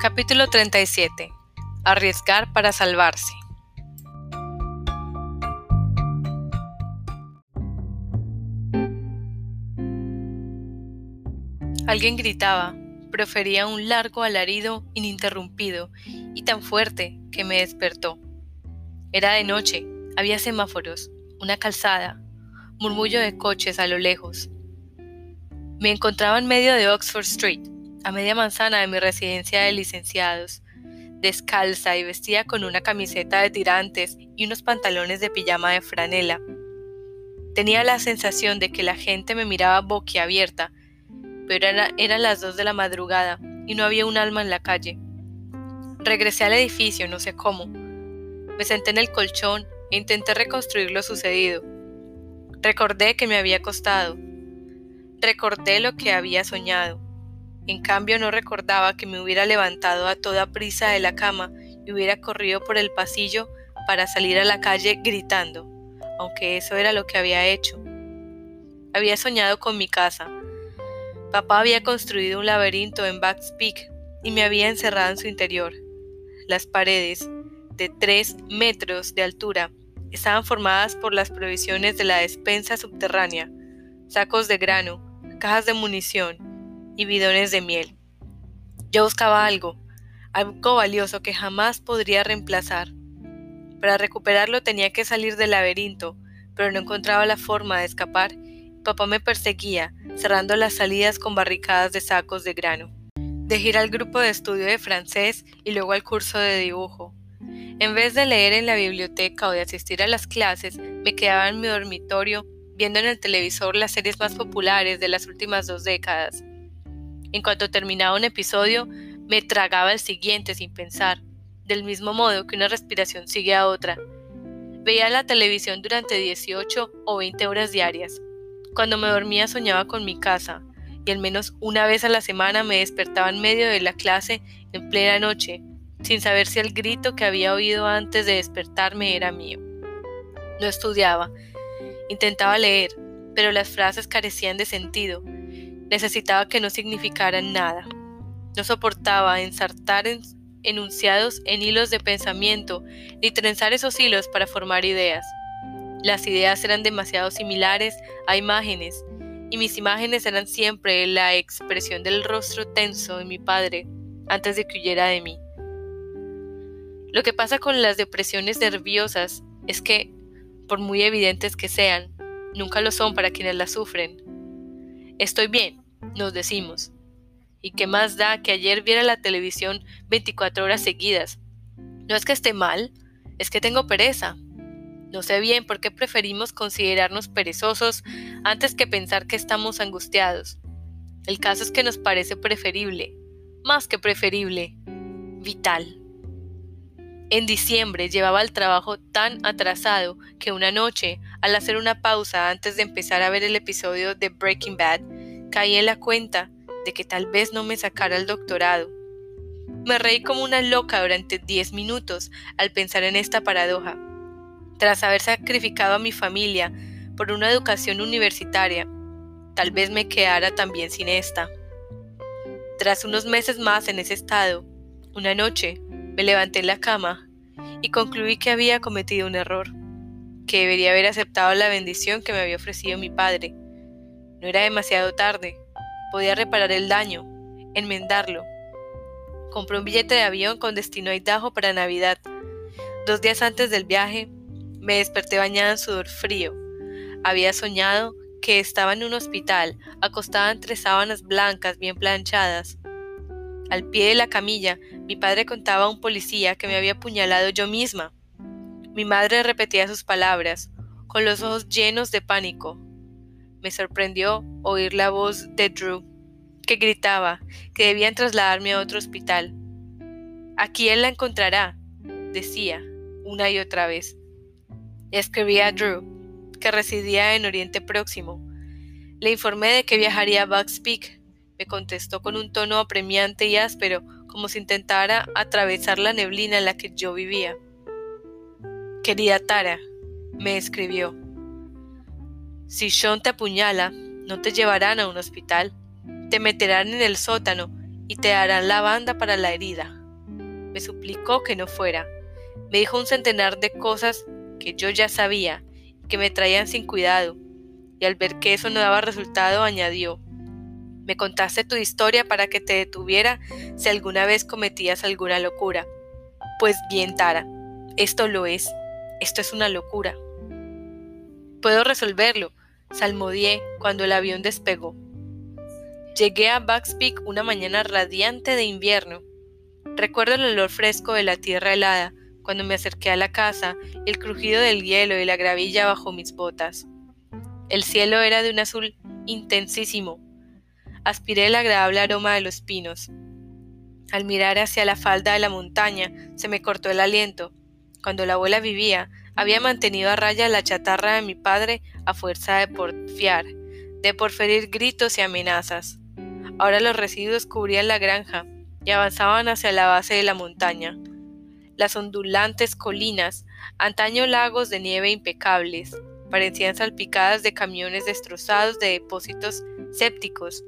Capítulo 37. Arriesgar para salvarse. Alguien gritaba, profería un largo alarido ininterrumpido y tan fuerte que me despertó. Era de noche, había semáforos, una calzada, murmullo de coches a lo lejos. Me encontraba en medio de Oxford Street, a media manzana de mi residencia de licenciados, descalza y vestida con una camiseta de tirantes y unos pantalones de pijama de franela. Tenía la sensación de que la gente me miraba boquiabierta pero eran las dos de la madrugada y no había un alma en la calle. Regresé al edificio, no sé cómo. Me senté en el colchón e intenté reconstruir lo sucedido. Recordé que me había acostado. Recordé lo que había soñado. En cambio no recordaba que me hubiera levantado a toda prisa de la cama y hubiera corrido por el pasillo para salir a la calle gritando, aunque eso era lo que había hecho. Había soñado con mi casa, Papá había construido un laberinto en Backs Peak y me había encerrado en su interior. Las paredes, de tres metros de altura, estaban formadas por las provisiones de la despensa subterránea, sacos de grano, cajas de munición y bidones de miel. Yo buscaba algo, algo valioso que jamás podría reemplazar. Para recuperarlo tenía que salir del laberinto, pero no encontraba la forma de escapar. Papá me perseguía, cerrando las salidas con barricadas de sacos de grano. Dejé ir al grupo de estudio de francés y luego al curso de dibujo. En vez de leer en la biblioteca o de asistir a las clases, me quedaba en mi dormitorio viendo en el televisor las series más populares de las últimas dos décadas. En cuanto terminaba un episodio, me tragaba el siguiente sin pensar, del mismo modo que una respiración sigue a otra. Veía la televisión durante 18 o 20 horas diarias. Cuando me dormía soñaba con mi casa, y al menos una vez a la semana me despertaba en medio de la clase en plena noche, sin saber si el grito que había oído antes de despertarme era mío. No estudiaba, intentaba leer, pero las frases carecían de sentido. Necesitaba que no significaran nada. No soportaba ensartar enunciados en hilos de pensamiento, ni trenzar esos hilos para formar ideas. Las ideas eran demasiado similares a imágenes, y mis imágenes eran siempre la expresión del rostro tenso de mi padre antes de que huyera de mí. Lo que pasa con las depresiones nerviosas es que, por muy evidentes que sean, nunca lo son para quienes las sufren. Estoy bien, nos decimos. ¿Y qué más da que ayer viera la televisión 24 horas seguidas? No es que esté mal, es que tengo pereza, no sé bien por qué preferimos considerarnos perezosos antes que pensar que estamos angustiados. El caso es que nos parece preferible, más que preferible, vital. En diciembre llevaba el trabajo tan atrasado que una noche, al hacer una pausa antes de empezar a ver el episodio de Breaking Bad, caí en la cuenta de que tal vez no me sacara el doctorado. Me reí como una loca durante 10 minutos al pensar en esta paradoja tras haber sacrificado a mi familia por una educación universitaria, tal vez me quedara también sin esta. Tras unos meses más en ese estado, una noche me levanté en la cama y concluí que había cometido un error, que debería haber aceptado la bendición que me había ofrecido mi padre. No era demasiado tarde, podía reparar el daño, enmendarlo. Compré un billete de avión con destino a Idaho para Navidad. Dos días antes del viaje, me desperté bañada en sudor frío. Había soñado que estaba en un hospital, acostada entre sábanas blancas bien planchadas. Al pie de la camilla, mi padre contaba a un policía que me había apuñalado yo misma. Mi madre repetía sus palabras, con los ojos llenos de pánico. Me sorprendió oír la voz de Drew, que gritaba que debían trasladarme a otro hospital. Aquí él la encontrará, decía, una y otra vez. Escribí a Drew, que residía en Oriente Próximo. Le informé de que viajaría a Bugs Peak. Me contestó con un tono apremiante y áspero, como si intentara atravesar la neblina en la que yo vivía. Querida Tara, me escribió, si Sean te apuñala, no te llevarán a un hospital, te meterán en el sótano y te darán la banda para la herida. Me suplicó que no fuera. Me dijo un centenar de cosas que yo ya sabía y que me traían sin cuidado, y al ver que eso no daba resultado añadió, me contaste tu historia para que te detuviera si alguna vez cometías alguna locura. Pues bien, Tara, esto lo es. Esto es una locura. Puedo resolverlo, salmodié cuando el avión despegó. Llegué a Bugs Peak una mañana radiante de invierno. Recuerdo el olor fresco de la tierra helada cuando me acerqué a la casa, el crujido del hielo y la gravilla bajo mis botas. El cielo era de un azul intensísimo. Aspiré el agradable aroma de los pinos. Al mirar hacia la falda de la montaña, se me cortó el aliento. Cuando la abuela vivía, había mantenido a raya la chatarra de mi padre a fuerza de porfiar, de porferir gritos y amenazas. Ahora los residuos cubrían la granja y avanzaban hacia la base de la montaña. Las ondulantes colinas, antaño lagos de nieve impecables, parecían salpicadas de camiones destrozados de depósitos sépticos,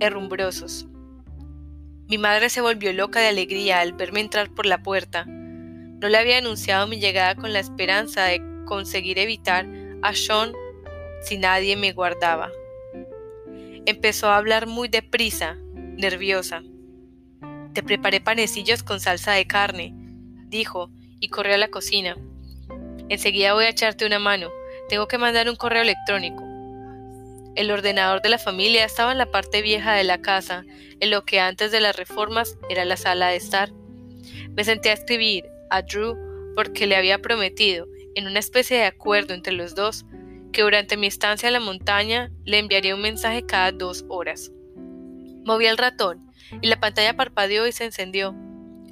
herrumbrosos. Mi madre se volvió loca de alegría al verme entrar por la puerta. No le había anunciado mi llegada con la esperanza de conseguir evitar a Sean si nadie me guardaba. Empezó a hablar muy deprisa, nerviosa. Te preparé panecillos con salsa de carne, dijo, y corrió a la cocina. Enseguida voy a echarte una mano. Tengo que mandar un correo electrónico. El ordenador de la familia estaba en la parte vieja de la casa, en lo que antes de las reformas era la sala de estar. Me senté a escribir a Drew porque le había prometido, en una especie de acuerdo entre los dos, que durante mi estancia en la montaña le enviaría un mensaje cada dos horas. Moví el ratón y la pantalla parpadeó y se encendió.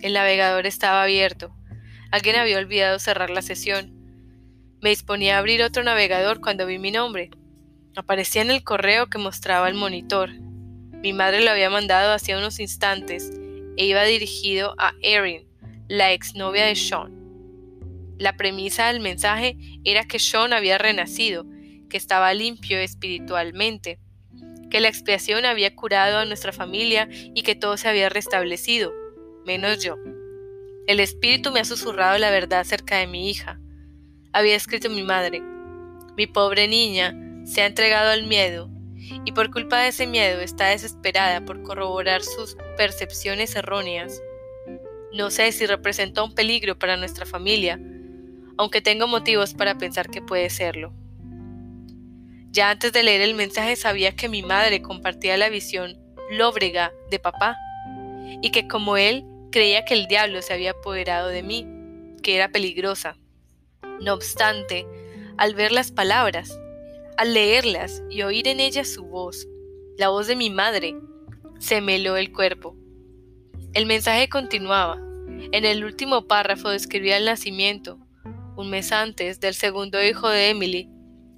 El navegador estaba abierto. Alguien había olvidado cerrar la sesión. Me disponía a abrir otro navegador cuando vi mi nombre. Aparecía en el correo que mostraba el monitor. Mi madre lo había mandado hacía unos instantes e iba dirigido a Erin, la exnovia de Sean. La premisa del mensaje era que Sean había renacido, que estaba limpio espiritualmente, que la expiación había curado a nuestra familia y que todo se había restablecido, menos yo. El espíritu me ha susurrado la verdad acerca de mi hija. Había escrito mi madre. Mi pobre niña se ha entregado al miedo y por culpa de ese miedo está desesperada por corroborar sus percepciones erróneas. No sé si representa un peligro para nuestra familia, aunque tengo motivos para pensar que puede serlo. Ya antes de leer el mensaje sabía que mi madre compartía la visión lóbrega de papá y que como él creía que el diablo se había apoderado de mí, que era peligrosa. No obstante, al ver las palabras, al leerlas y oír en ellas su voz, la voz de mi madre, se me heló el cuerpo. El mensaje continuaba. En el último párrafo describía el nacimiento, un mes antes, del segundo hijo de Emily,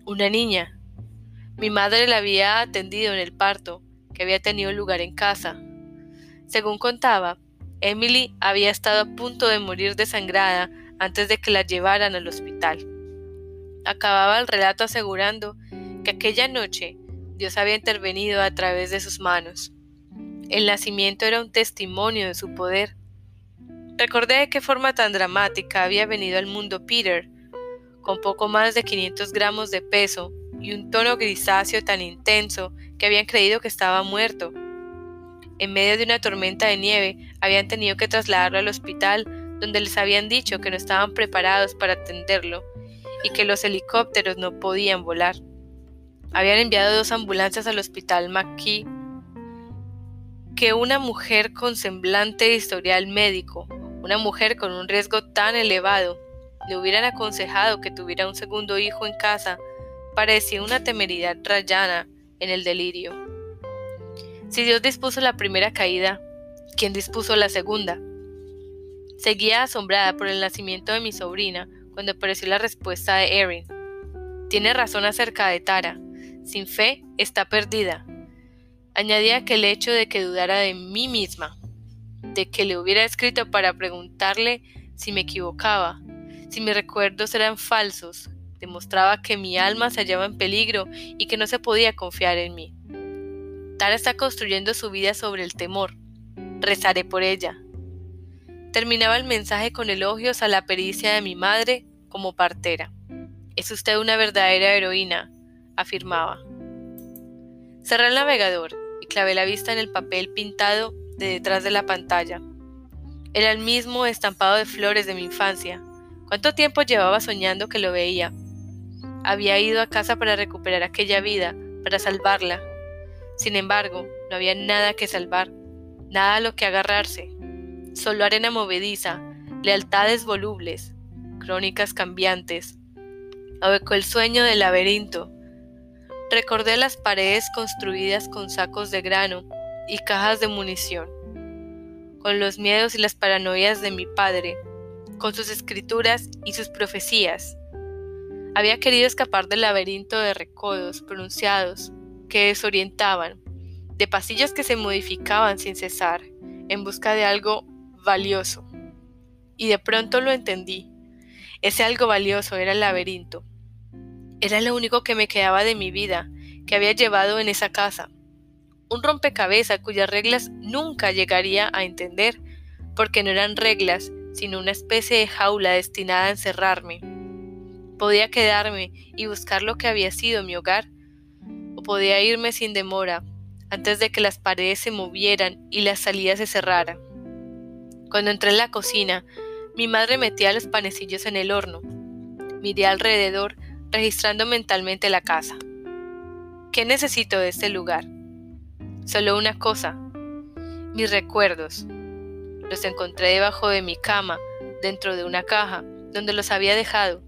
una niña. Mi madre la había atendido en el parto, que había tenido lugar en casa. Según contaba, Emily había estado a punto de morir desangrada antes de que la llevaran al hospital. Acababa el relato asegurando que aquella noche Dios había intervenido a través de sus manos. El nacimiento era un testimonio de su poder. Recordé de qué forma tan dramática había venido al mundo Peter, con poco más de 500 gramos de peso y un tono grisáceo tan intenso que habían creído que estaba muerto. En medio de una tormenta de nieve habían tenido que trasladarlo al hospital donde les habían dicho que no estaban preparados para atenderlo y que los helicópteros no podían volar. Habían enviado dos ambulancias al hospital McKee que una mujer con semblante historial médico, una mujer con un riesgo tan elevado, le hubieran aconsejado que tuviera un segundo hijo en casa, parecía una temeridad rayana en el delirio. Si Dios dispuso la primera caída, ¿quién dispuso la segunda? Seguía asombrada por el nacimiento de mi sobrina cuando apareció la respuesta de Erin. Tiene razón acerca de Tara sin fe está perdida. Añadía que el hecho de que dudara de mí misma, de que le hubiera escrito para preguntarle si me equivocaba, si mis recuerdos eran falsos, demostraba que mi alma se hallaba en peligro y que no se podía confiar en mí. Tara está construyendo su vida sobre el temor, rezaré por ella. Terminaba el mensaje con elogios a la pericia de mi madre como partera. Es usted una verdadera heroína, afirmaba. Cerré el navegador y clavé la vista en el papel pintado de detrás de la pantalla. Era el mismo estampado de flores de mi infancia. ¿Cuánto tiempo llevaba soñando que lo veía? Había ido a casa para recuperar aquella vida, para salvarla. Sin embargo, no había nada que salvar, nada a lo que agarrarse. Solo arena movediza, lealtades volubles, crónicas cambiantes. Abecó el sueño del laberinto. Recordé las paredes construidas con sacos de grano y cajas de munición, con los miedos y las paranoias de mi padre, con sus escrituras y sus profecías. Había querido escapar del laberinto de recodos pronunciados que desorientaban, de pasillos que se modificaban sin cesar, en busca de algo valioso. Y de pronto lo entendí. Ese algo valioso era el laberinto. Era lo único que me quedaba de mi vida, que había llevado en esa casa. Un rompecabezas cuyas reglas nunca llegaría a entender, porque no eran reglas, sino una especie de jaula destinada a encerrarme. Podía quedarme y buscar lo que había sido mi hogar, o podía irme sin demora, antes de que las paredes se movieran y la salida se cerrara. Cuando entré en la cocina, mi madre metía los panecillos en el horno. Miré alrededor, registrando mentalmente la casa. ¿Qué necesito de este lugar? Solo una cosa, mis recuerdos. Los encontré debajo de mi cama, dentro de una caja, donde los había dejado.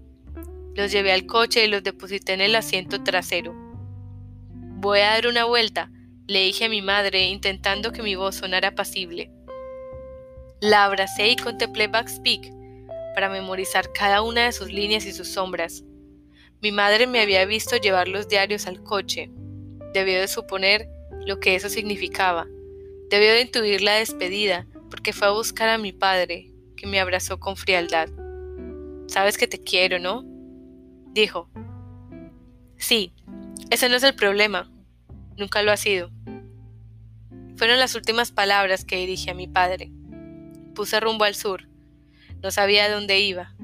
Los llevé al coche y los deposité en el asiento trasero. Voy a dar una vuelta, le dije a mi madre, intentando que mi voz sonara apacible. La abracé y contemplé Backspeak para memorizar cada una de sus líneas y sus sombras. Mi madre me había visto llevar los diarios al coche. Debió de suponer lo que eso significaba. Debió de intuir la despedida, porque fue a buscar a mi padre, que me abrazó con frialdad. Sabes que te quiero, ¿no? Dijo. Sí, ese no es el problema. Nunca lo ha sido. Fueron las últimas palabras que dirigí a mi padre puse rumbo al sur. No sabía dónde iba.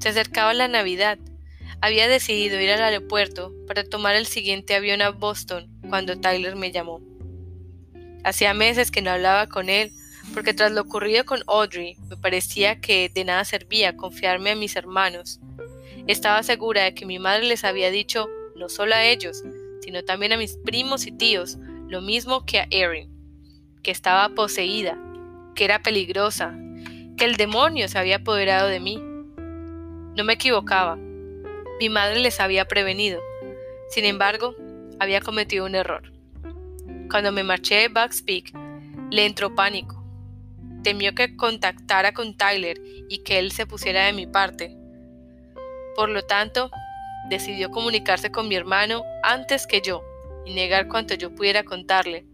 Se acercaba la Navidad. Había decidido ir al aeropuerto para tomar el siguiente avión a Boston cuando Tyler me llamó. Hacía meses que no hablaba con él, porque tras lo ocurrido con Audrey me parecía que de nada servía confiarme a mis hermanos. Estaba segura de que mi madre les había dicho no solo a ellos, sino también a mis primos y tíos, lo mismo que a Erin, que estaba poseída que era peligrosa, que el demonio se había apoderado de mí. No me equivocaba. Mi madre les había prevenido. Sin embargo, había cometido un error. Cuando me marché de Bugs Peak, le entró pánico. Temió que contactara con Tyler y que él se pusiera de mi parte. Por lo tanto, decidió comunicarse con mi hermano antes que yo y negar cuanto yo pudiera contarle.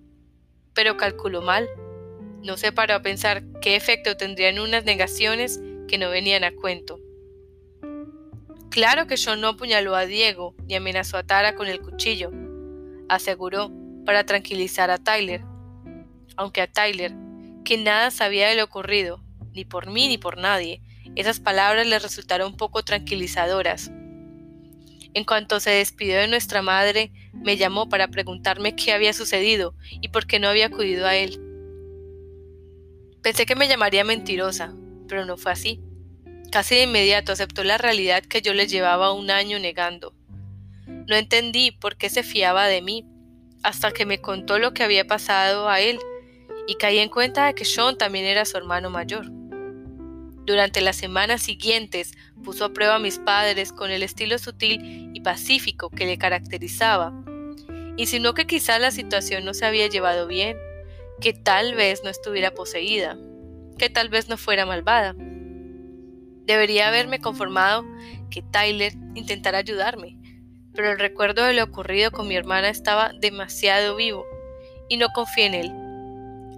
Pero calculó mal no se paró a pensar qué efecto tendrían unas negaciones que no venían a cuento. Claro que John no apuñaló a Diego ni amenazó a Tara con el cuchillo, aseguró para tranquilizar a Tyler. Aunque a Tyler, que nada sabía de lo ocurrido, ni por mí ni por nadie, esas palabras le resultaron poco tranquilizadoras. En cuanto se despidió de nuestra madre, me llamó para preguntarme qué había sucedido y por qué no había acudido a él. Pensé que me llamaría mentirosa, pero no fue así. Casi de inmediato aceptó la realidad que yo le llevaba un año negando. No entendí por qué se fiaba de mí, hasta que me contó lo que había pasado a él, y caí en cuenta de que Sean también era su hermano mayor. Durante las semanas siguientes puso a prueba a mis padres con el estilo sutil y pacífico que le caracterizaba. Insinuó que quizá la situación no se había llevado bien, que tal vez no estuviera poseída, que tal vez no fuera malvada. Debería haberme conformado que Tyler intentara ayudarme, pero el recuerdo de lo ocurrido con mi hermana estaba demasiado vivo y no confié en él.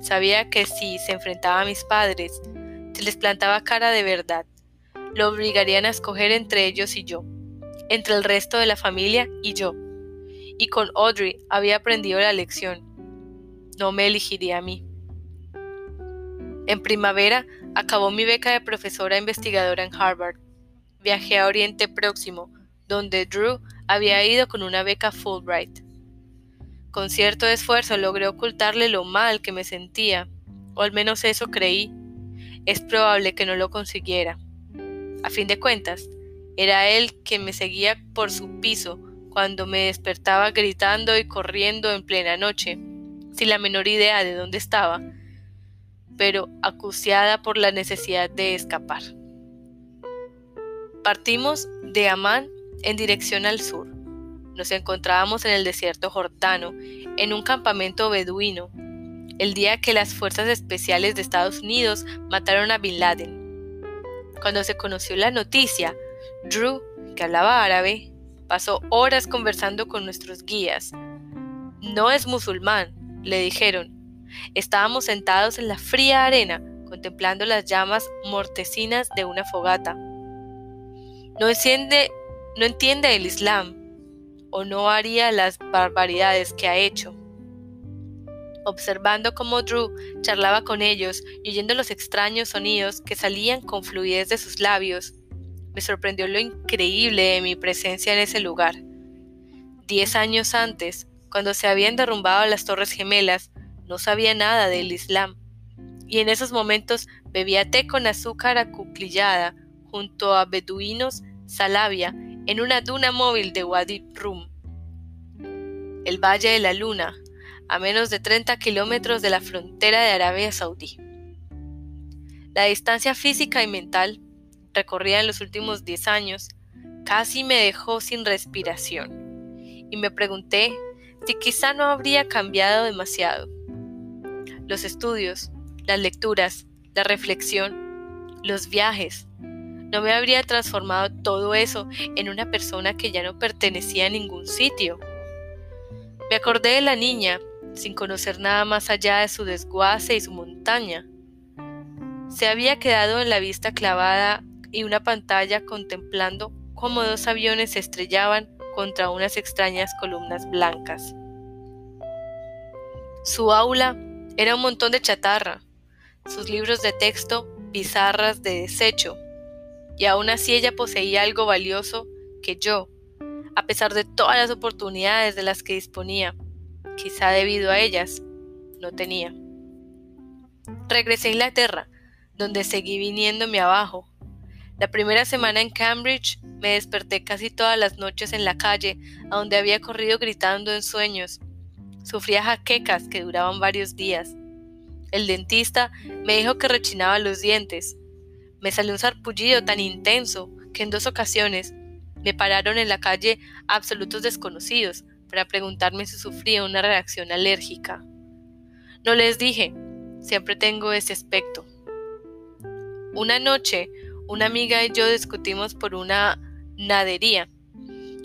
Sabía que si se enfrentaba a mis padres, se les plantaba cara de verdad, lo obligarían a escoger entre ellos y yo, entre el resto de la familia y yo. Y con Audrey había aprendido la lección no me elegiría a mí. En primavera acabó mi beca de profesora investigadora en Harvard. Viajé a Oriente Próximo, donde Drew había ido con una beca Fulbright. Con cierto esfuerzo logré ocultarle lo mal que me sentía, o al menos eso creí. Es probable que no lo consiguiera. A fin de cuentas, era él quien me seguía por su piso cuando me despertaba gritando y corriendo en plena noche, sin la menor idea de dónde estaba, pero acuciada por la necesidad de escapar. Partimos de Amán en dirección al sur. Nos encontrábamos en el desierto jordano, en un campamento beduino, el día que las fuerzas especiales de Estados Unidos mataron a Bin Laden. Cuando se conoció la noticia, Drew, que hablaba árabe, pasó horas conversando con nuestros guías. No es musulmán, le dijeron. Estábamos sentados en la fría arena, contemplando las llamas mortecinas de una fogata. No entiende, no entiende el Islam, o no haría las barbaridades que ha hecho. Observando cómo Drew charlaba con ellos y oyendo los extraños sonidos que salían con fluidez de sus labios, me sorprendió lo increíble de mi presencia en ese lugar. Diez años antes, cuando se habían derrumbado las Torres Gemelas, no sabía nada del Islam, y en esos momentos bebía té con azúcar acuclillada junto a beduinos salavia en una duna móvil de Wadi Rum. El Valle de la Luna, a menos de 30 kilómetros de la frontera de Arabia Saudí. La distancia física y mental recorrida en los últimos 10 años casi me dejó sin respiración y me pregunté si quizá no habría cambiado demasiado. Los estudios, las lecturas, la reflexión, los viajes, ¿no me habría transformado todo eso en una persona que ya no pertenecía a ningún sitio? Me acordé de la niña, sin conocer nada más allá de su desguace y su montaña. Se había quedado en la vista clavada y una pantalla contemplando cómo dos aviones se estrellaban contra unas extrañas columnas blancas. Su aula era un montón de chatarra, sus libros de texto pizarras de desecho, y aún así ella poseía algo valioso que yo, a pesar de todas las oportunidades de las que disponía, quizá debido a ellas, no tenía. Regresé a Inglaterra, donde seguí viniéndome abajo, la primera semana en Cambridge me desperté casi todas las noches en la calle, a donde había corrido gritando en sueños. Sufría jaquecas que duraban varios días. El dentista me dijo que rechinaba los dientes. Me salió un sarpullido tan intenso que en dos ocasiones me pararon en la calle absolutos desconocidos para preguntarme si sufría una reacción alérgica. No les dije, siempre tengo ese aspecto. Una noche una amiga y yo discutimos por una nadería,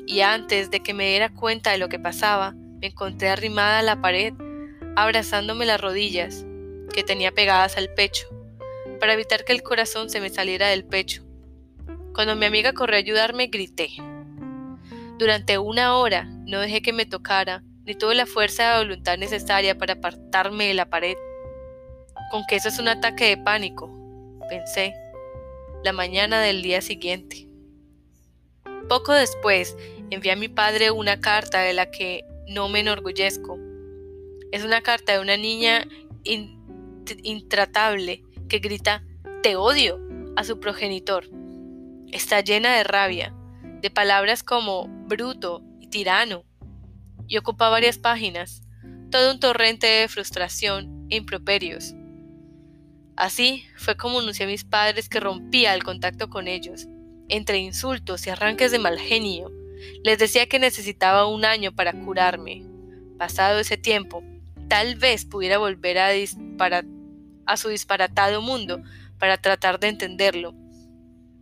y antes de que me diera cuenta de lo que pasaba, me encontré arrimada a la pared, abrazándome las rodillas, que tenía pegadas al pecho, para evitar que el corazón se me saliera del pecho. Cuando mi amiga corrió a ayudarme, grité. Durante una hora no dejé que me tocara, ni tuve la fuerza de voluntad necesaria para apartarme de la pared. Con que eso es un ataque de pánico, pensé la mañana del día siguiente. Poco después envié a mi padre una carta de la que no me enorgullezco. Es una carta de una niña intratable que grita Te odio a su progenitor. Está llena de rabia, de palabras como bruto y tirano, y ocupa varias páginas, todo un torrente de frustración e improperios. Así fue como anuncié a mis padres que rompía el contacto con ellos. Entre insultos y arranques de mal genio, les decía que necesitaba un año para curarme. Pasado ese tiempo, tal vez pudiera volver a, su disparatado mundo para tratar de entenderlo.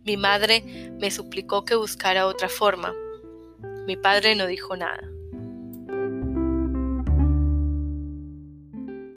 Mi madre me suplicó que buscara otra forma. Mi padre no dijo nada.